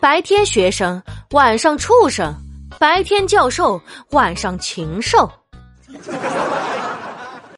白天学生晚上畜生白天教授晚上禽兽。